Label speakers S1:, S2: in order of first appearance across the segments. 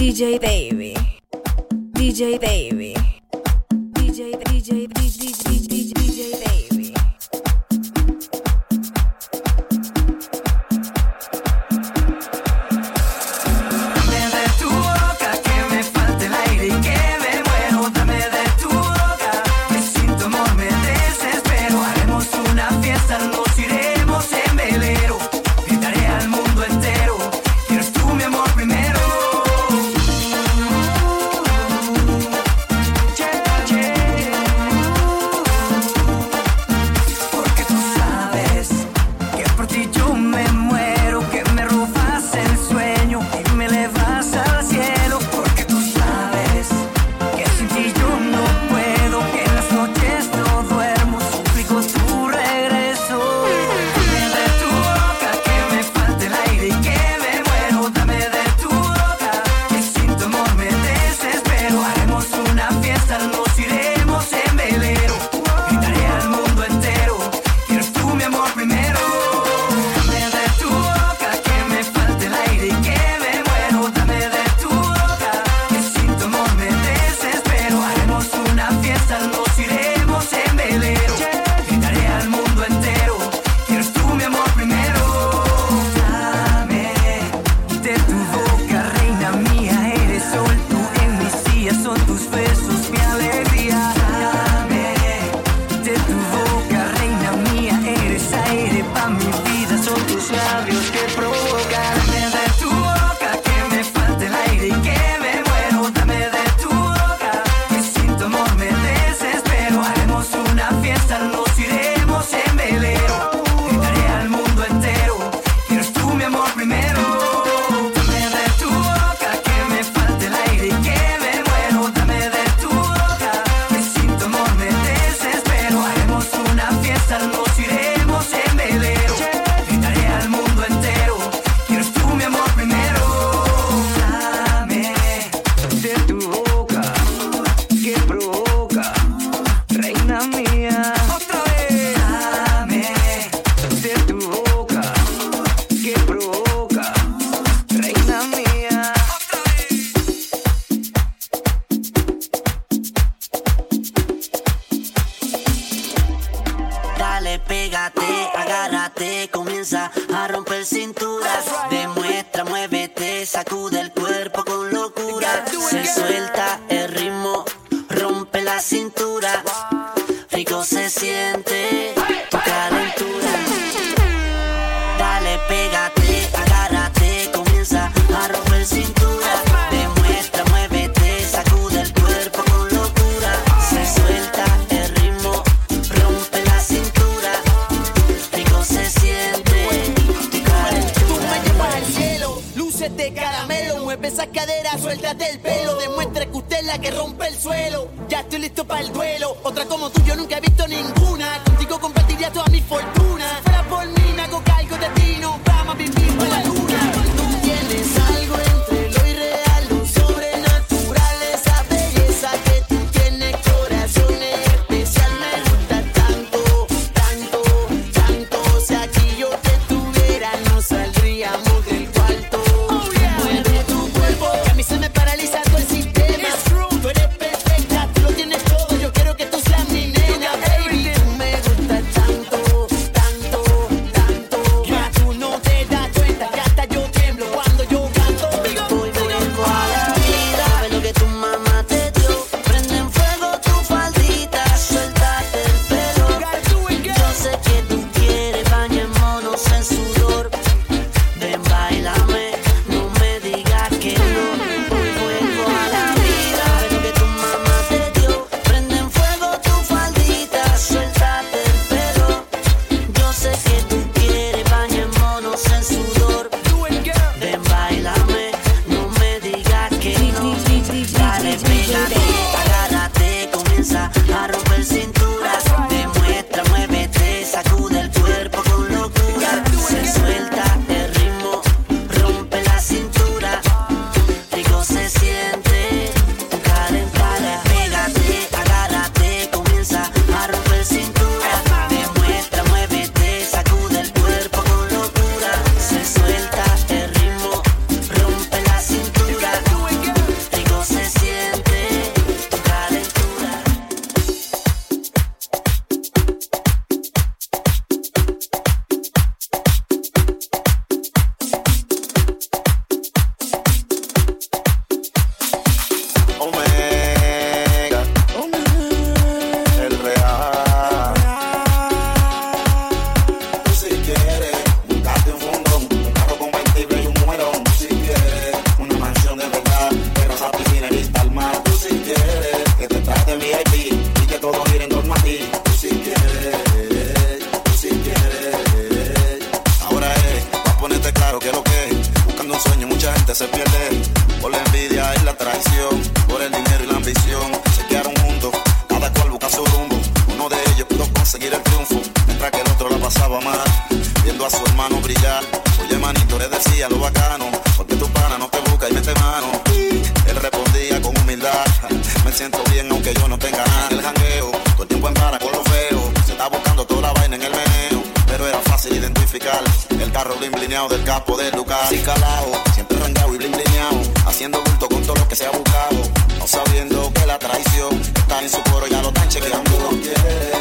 S1: DJ Baby. DJ Baby. DJ, DJ,
S2: listo para el duelo. Agárrate, comienza a
S3: romper sin aunque yo no tenga nada en el jangueo. Todo el tiempo en para con lo feo. Se está buscando toda la vaina en el meneo. Pero era fácil identificar el carro bling del capo del lugar. Sin calao, siempre rengao y bling. Haciendo bulto con todo lo que se ha buscado. No sabiendo que la traición está en su coro, ya lo están chequeando.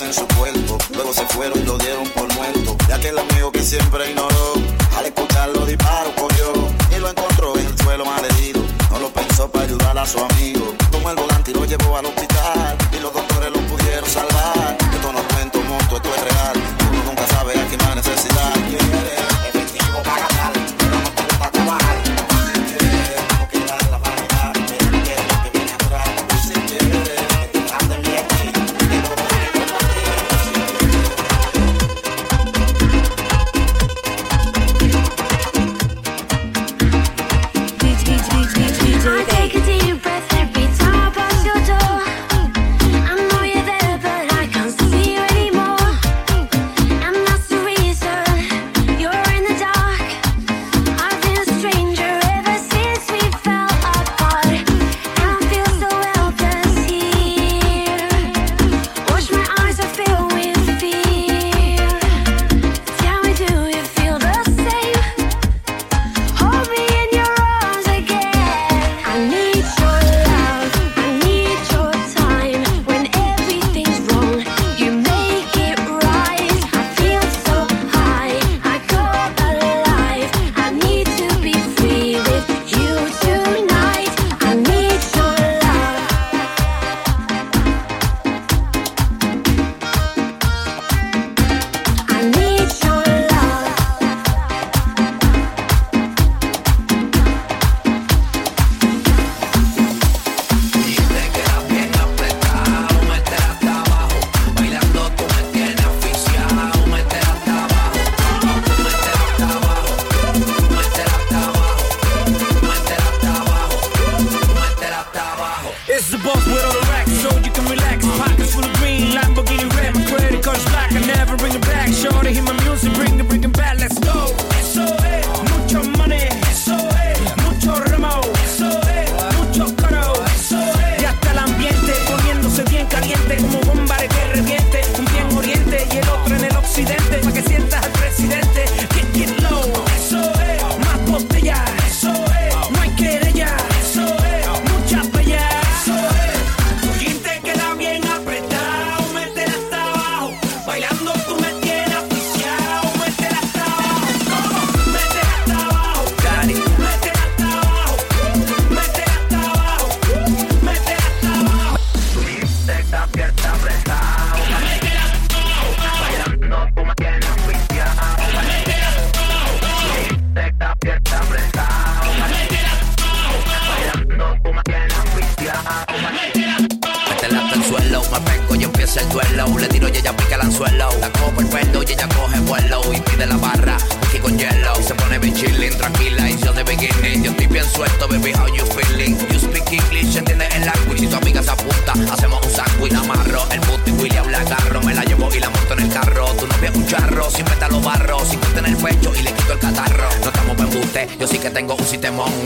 S3: en su cuerpo. Luego se fueron y lo dieron por muerto. Ya que el amigo que siempre ignoró, al escuchar los disparos corrió.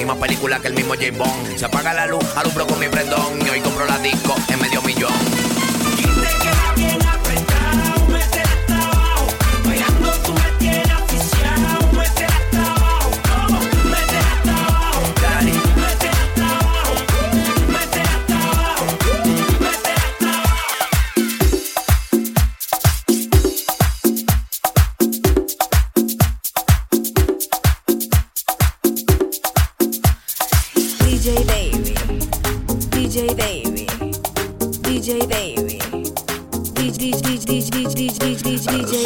S3: Y
S4: más
S5: películas que el mismo James Bond. Se apaga la luz, alumbro con mi prendón y hoy compro la disco
S1: DJ Baby, DJ Baby. DJ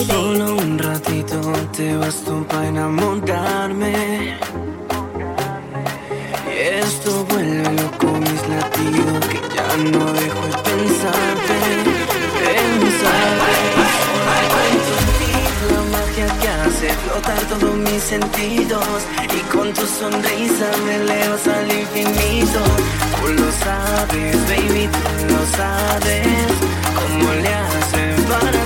S6: Solo un ratito te bastó para enamorarme. Y esto vuelve loco mis latidos Que ya no dejo de pensarte Pensarte. Con la magia que hace flotar todos mis sentidos Y con tu sonrisa me elevas al infinito. Tú lo sabes, baby, tú lo sabes. ¿Cómo le hacen para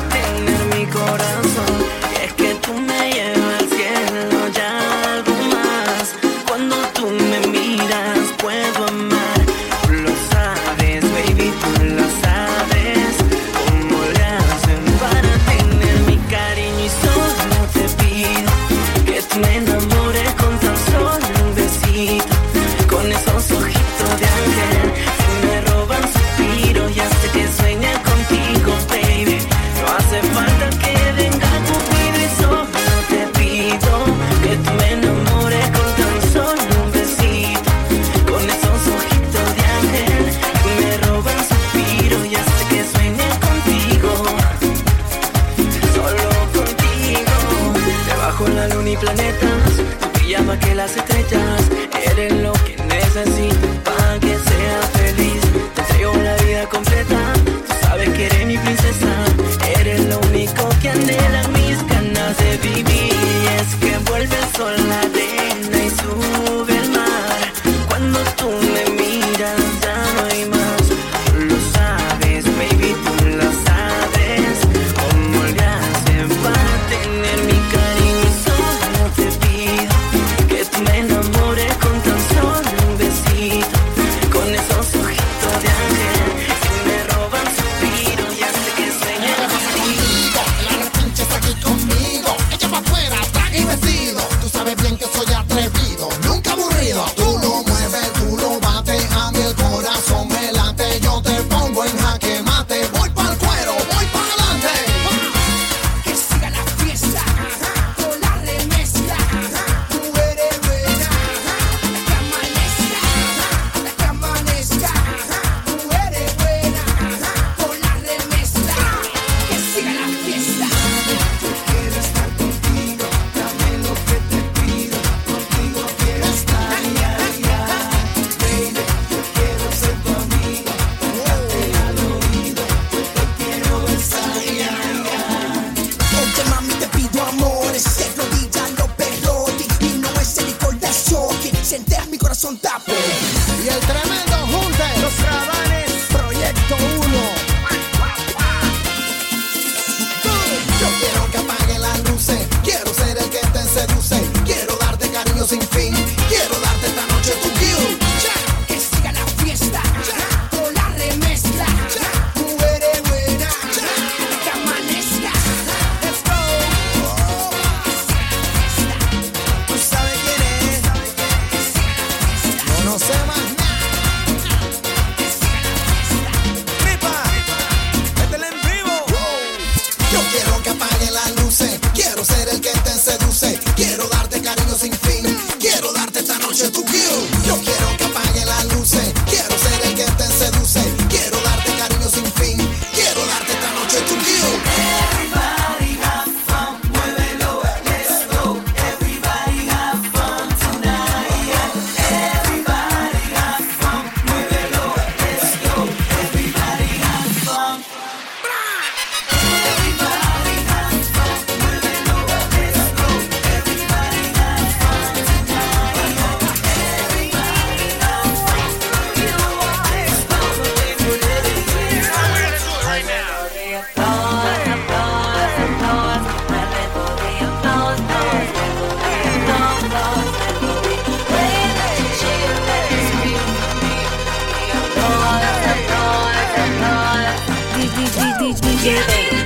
S4: Hey.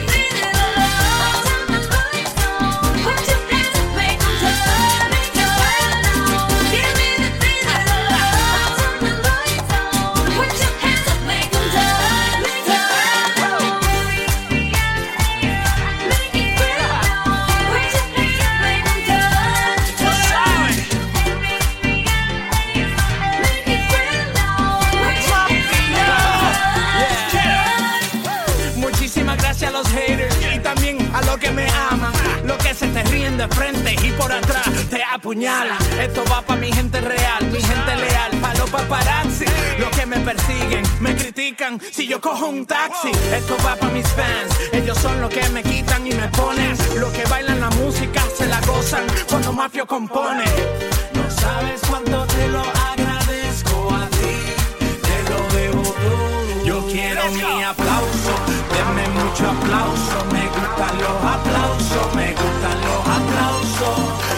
S4: si yo cojo un taxi. Esto va para mis fans, ellos son los que me quitan y me ponen. Los que bailan la música se la gozan cuando Mafio compone. No sabes cuánto te lo agradezco a ti, te lo debo todo. Yo quiero mi aplauso, denme mucho aplauso. Me gustan los aplausos, me gustan los aplausos.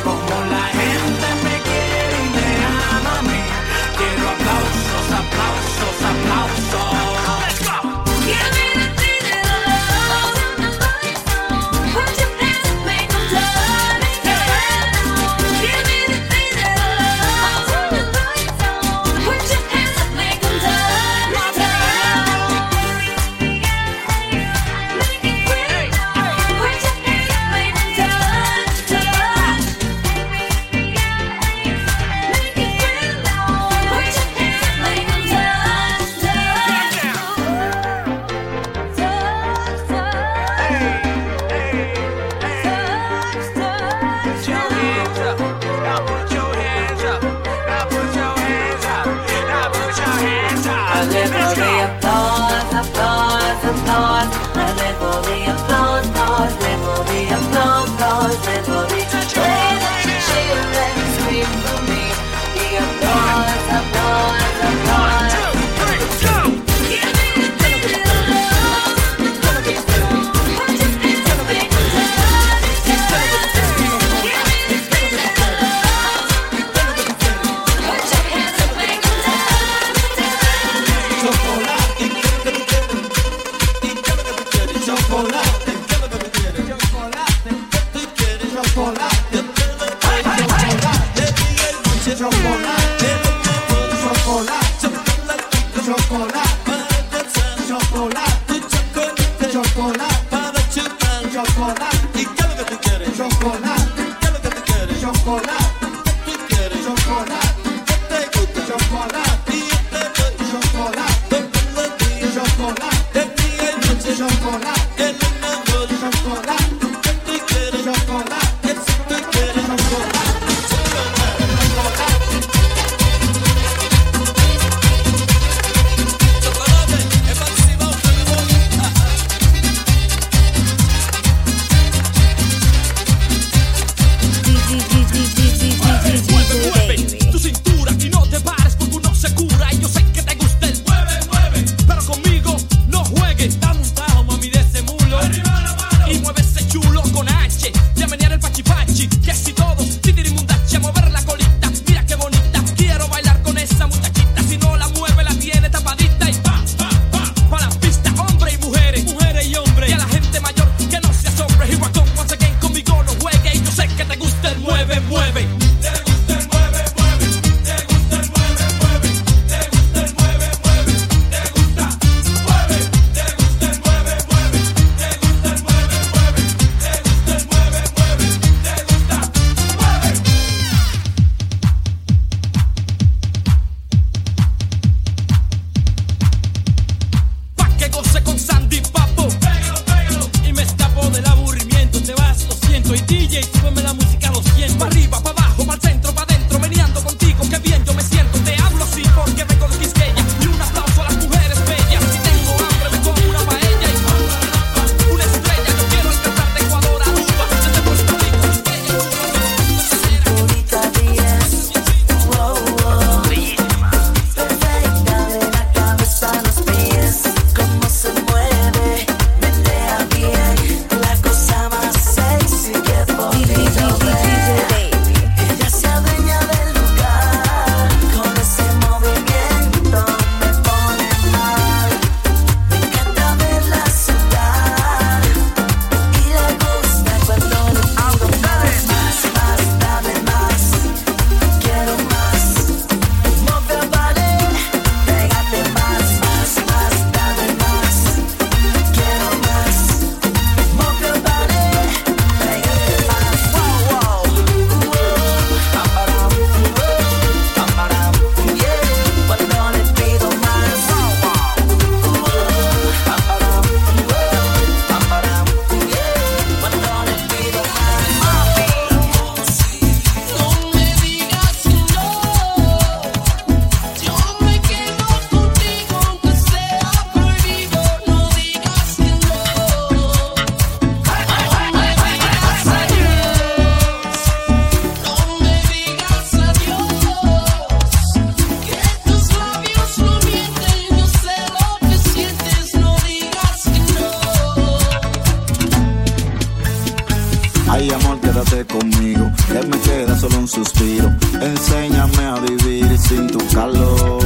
S7: un
S3: suspiro. Enséñame a vivir sin tu calor.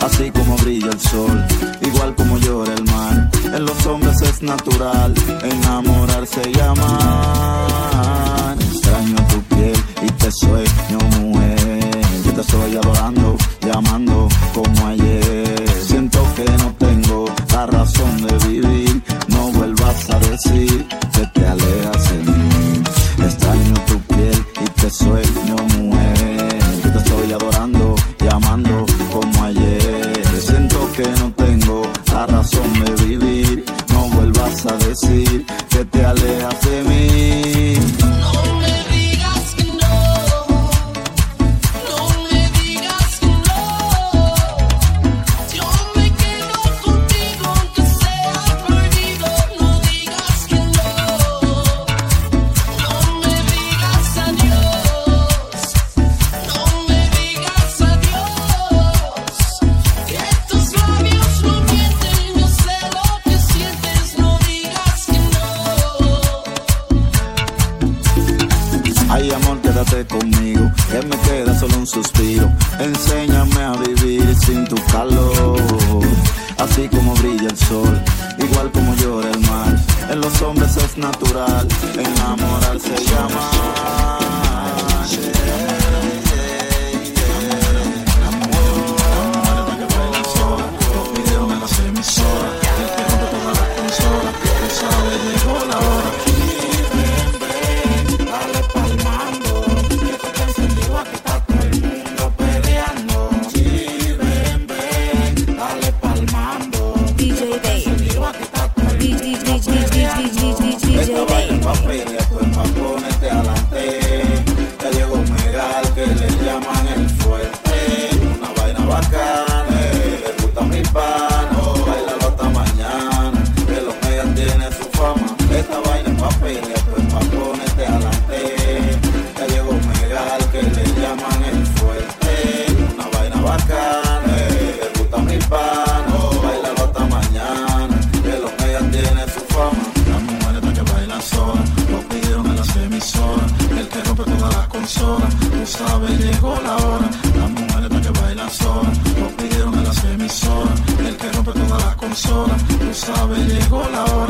S3: Así como brilla el sol, igual como llora el mar. En los hombres es natural enamorarse y amar. Extraño tu piel y te sueño, mujer. Yo te estoy adorando sabe llegó la hora.